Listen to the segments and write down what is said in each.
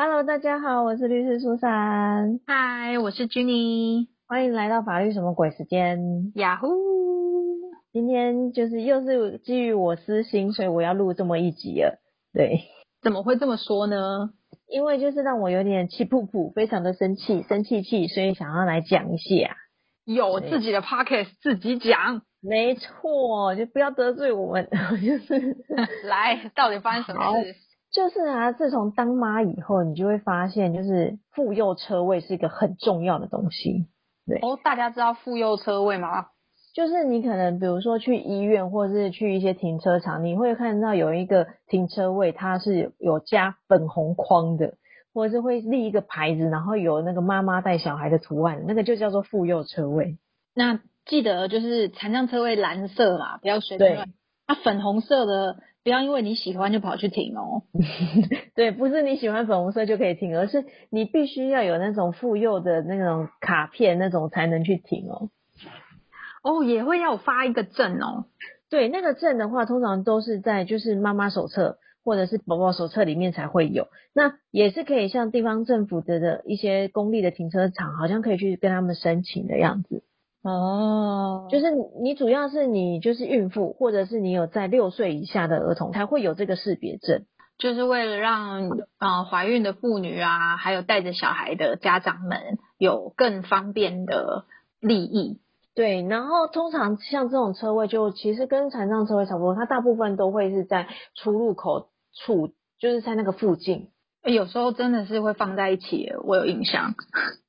Hello，大家好，我是律师苏珊，嗨，我是 Jenny，欢迎来到法律什么鬼时间。呀呼。今天就是又是基于我私心，所以我要录这么一集了。对，怎么会这么说呢？因为就是让我有点气噗噗，非常的生气，生气气，所以想要来讲一下。有自己的 pocket 自己讲，没错，就不要得罪我们，就是 来，到底发生什么事？就是啊，自从当妈以后，你就会发现，就是妇幼车位是一个很重要的东西。对哦，大家知道妇幼车位吗？就是你可能比如说去医院，或者是去一些停车场，你会看到有一个停车位，它是有加粉红框的，或者是会立一个牌子，然后有那个妈妈带小孩的图案，那个就叫做妇幼车位。那记得就是残障车位蓝色嘛，不要随便乱。它粉红色的。不要因为你喜欢就跑去停哦。对，不是你喜欢粉红色就可以停，而是你必须要有那种妇幼的那种卡片那种才能去停哦。哦，也会要发一个证哦。对，那个证的话，通常都是在就是妈妈手册或者是宝宝手册里面才会有。那也是可以像地方政府的的一些公立的停车场，好像可以去跟他们申请的样子。哦，就是你主要是你就是孕妇，或者是你有在六岁以下的儿童才会有这个识别证，就是为了让呃怀孕的妇女啊，还有带着小孩的家长们有更方便的利益。对，然后通常像这种车位，就其实跟残障车位差不多，它大部分都会是在出入口处，就是在那个附近。有时候真的是会放在一起，我有印象。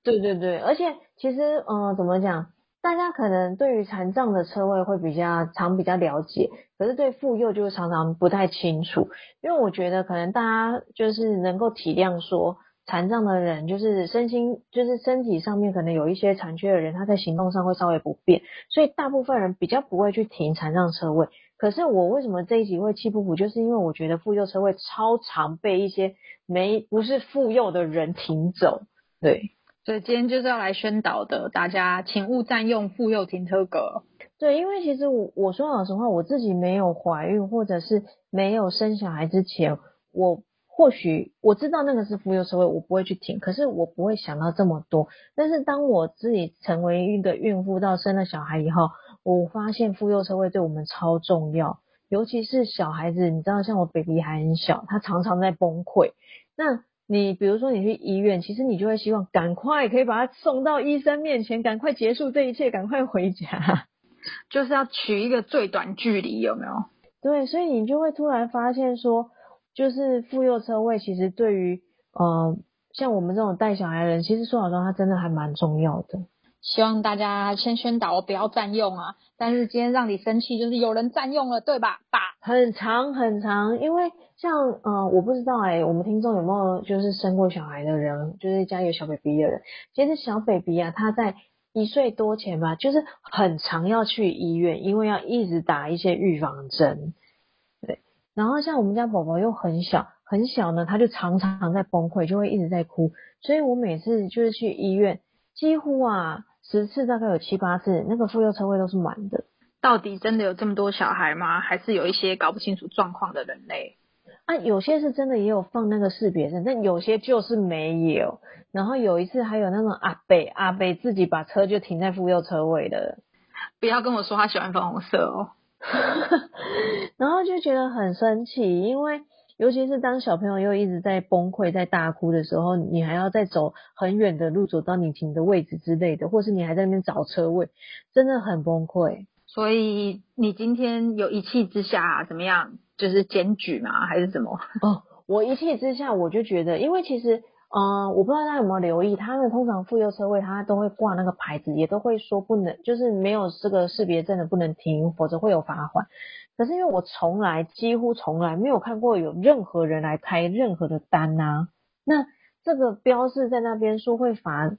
对对对，而且其实嗯，怎么讲？大家可能对于残障的车位会比较常比较了解，可是对妇幼就常常不太清楚。因为我觉得可能大家就是能够体谅说，残障的人就是身心就是身体上面可能有一些残缺的人，他在行动上会稍微不便，所以大部分人比较不会去停残障车位。可是我为什么这一集会气不服，就是因为我觉得妇幼车位超常被一些没不是妇幼的人停走，对。所以今天就是要来宣导的，大家请勿占用妇幼停车格。对，因为其实我我说老实话，我自己没有怀孕或者是没有生小孩之前，我或许我知道那个是妇幼车位，我不会去停，可是我不会想到这么多。但是当我自己成为一个孕妇到生了小孩以后，我发现妇幼车位对我们超重要，尤其是小孩子，你知道像我 baby 还很小，他常常在崩溃，那。你比如说你去医院，其实你就会希望赶快可以把他送到医生面前，赶快结束这一切，赶快回家，就是要取一个最短距离，有没有？对，所以你就会突然发现说，就是妇幼车位其实对于呃像我们这种带小孩的人，其实说老实话，它真的还蛮重要的。希望大家先宣导不要占用啊，但是今天让你生气就是有人占用了，对吧？爸，很长很长，因为。像呃，我不知道哎，我们听众有没有就是生过小孩的人，就是家有小 baby 的人。其实小 baby 啊，他在一岁多前吧，就是很常要去医院，因为要一直打一些预防针。对，然后像我们家宝宝又很小很小呢，他就常常在崩溃，就会一直在哭。所以我每次就是去医院，几乎啊十次大概有七八次，那个妇幼车位都是满的。到底真的有这么多小孩吗？还是有一些搞不清楚状况的人类？啊，有些是真的也有放那个识别证，但有些就是没有。然后有一次还有那种阿北阿北自己把车就停在妇幼车位的，不要跟我说他喜欢粉红色哦。然后就觉得很生气，因为尤其是当小朋友又一直在崩溃在大哭的时候，你还要再走很远的路走到你停的位置之类的，或是你还在那边找车位，真的很崩溃。所以你今天有一气之下怎么样？就是检举吗，还是什么？哦，我一气之下，我就觉得，因为其实，嗯，我不知道大家有没有留意，他们通常妇幼车位，他都会挂那个牌子，也都会说不能，就是没有这个识别证的不能停，否则会有罚款。可是因为我从来几乎从来没有看过有任何人来开任何的单呐，那这个标示在那边说会罚，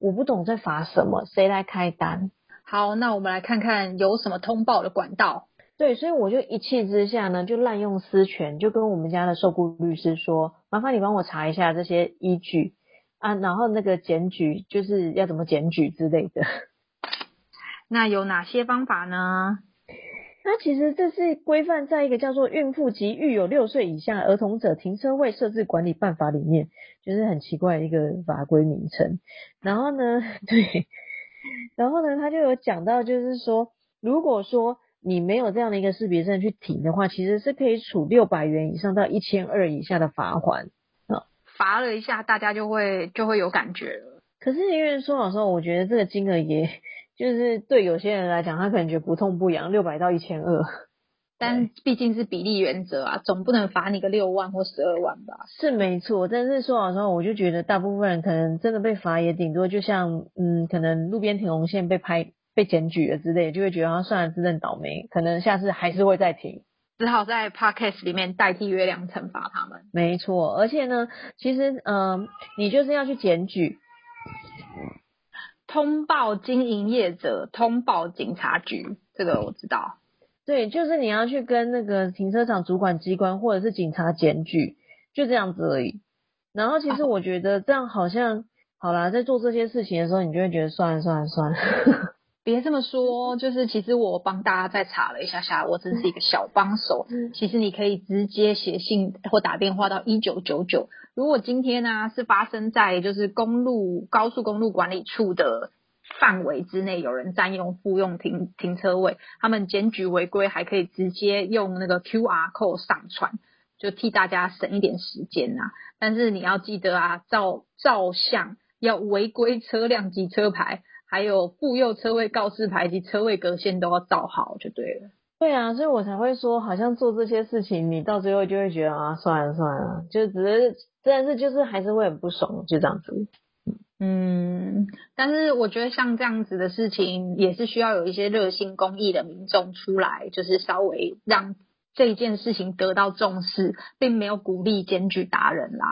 我不懂在罚什么，谁来开单？好，那我们来看看有什么通报的管道。对，所以我就一气之下呢，就滥用私权，就跟我们家的受雇律师说，麻烦你帮我查一下这些依据啊，然后那个检举就是要怎么检举之类的。那有哪些方法呢？那其实这是规范在一个叫做《孕妇及育有六岁以下儿童者停车位设置管理办法》里面，就是很奇怪的一个法规名称。然后呢，对，然后呢，他就有讲到，就是说，如果说你没有这样的一个识别证去停的话，其实是可以处六百元以上到一千二以下的罚款。罚了一下，大家就会就会有感觉了。可是因为说老实话，我觉得这个金额也。就是对有些人来讲，他可能觉得不痛不痒，六百到一千二，但毕竟是比例原则啊，总不能罚你个六万或十二万吧？是没错，但是说老实话，我就觉得大部分人可能真的被罚也顶多就像嗯，可能路边停红线被拍被检举了之类，就会觉得他算了，自认倒霉，可能下次还是会再停，只好在 podcast 里面代替月亮惩罚他们。没错，而且呢，其实嗯，你就是要去检举。通报经营业者，通报警察局，这个我知道。对，就是你要去跟那个停车场主管机关或者是警察检举，就这样子而已。然后其实我觉得这样好像好啦，在做这些事情的时候，你就会觉得算了算了算了。别这么说，就是其实我帮大家再查了一下下，我真是一个小帮手。其实你可以直接写信或打电话到一九九九。如果今天呢是发生在就是公路高速公路管理处的范围之内，有人占用复用停停车位，他们检举违规还可以直接用那个 QR code 上传，就替大家省一点时间呐。但是你要记得啊，照照相要违规车辆及车牌。还有妇幼车位告示牌及车位隔线都要照好就对了。对啊，所以我才会说，好像做这些事情，你到最后就会觉得啊，算了算了，就只是，但是就是还是会很不爽，就这样子。嗯，但是我觉得像这样子的事情，也是需要有一些热心公益的民众出来，就是稍微让这件事情得到重视，并没有鼓励检举达人啦。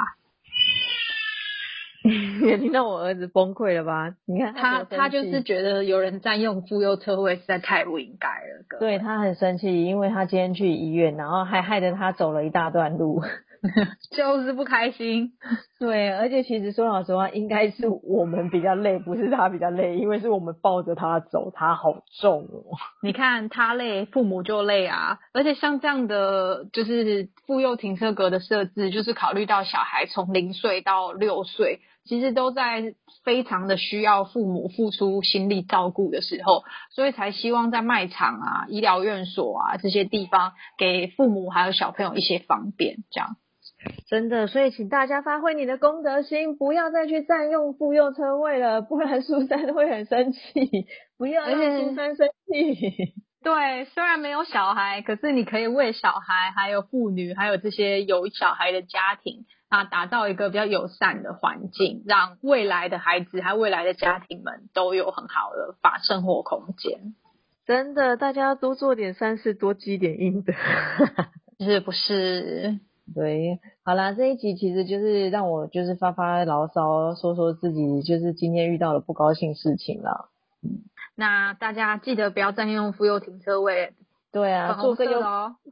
也听到我儿子崩溃了吧？你看他，他就是觉得有人占用妇幼车位实在太不应该了。对他很生气，因为他今天去医院，然后还害得他走了一大段路。就是不开心，对，而且其实说老实话，应该是我们比较累，不是他比较累，因为是我们抱着他走，他好重哦。你看他累，父母就累啊。而且像这样的就是妇幼停车格的设置，就是考虑到小孩从零岁到六岁，其实都在非常的需要父母付出心力照顾的时候，所以才希望在卖场啊、医疗院所啊这些地方，给父母还有小朋友一些方便，这样。真的，所以请大家发挥你的公德心，不要再去占用妇幼车位了，不然苏珊会很生气。不要让苏珊生气。对，虽然没有小孩，可是你可以为小孩、还有妇女、还有这些有小孩的家庭啊，打造一个比较友善的环境，让未来的孩子还有未来的家庭们都有很好的法生活空间。真的，大家多做点善事，多积点阴德，是不是？对，好啦，这一集其实就是让我就是发发牢骚，说说自己就是今天遇到了不高兴事情了。嗯，那大家记得不要占用妇幼停车位。对啊，做个有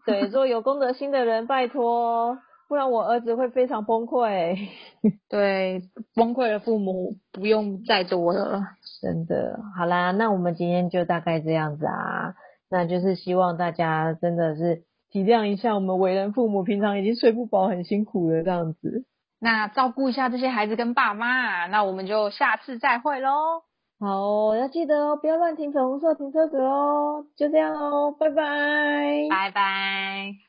对做有公德心的人，拜托，不然我儿子会非常崩溃。对，崩溃的父母不用再多了。真的，好啦，那我们今天就大概这样子啊，那就是希望大家真的是。体谅一下我们为人父母，平常已经睡不饱，很辛苦了这样子。那照顾一下这些孩子跟爸妈，那我们就下次再会喽。好，要记得哦，不要乱停粉红色停车格哦。就这样哦，拜拜，拜拜。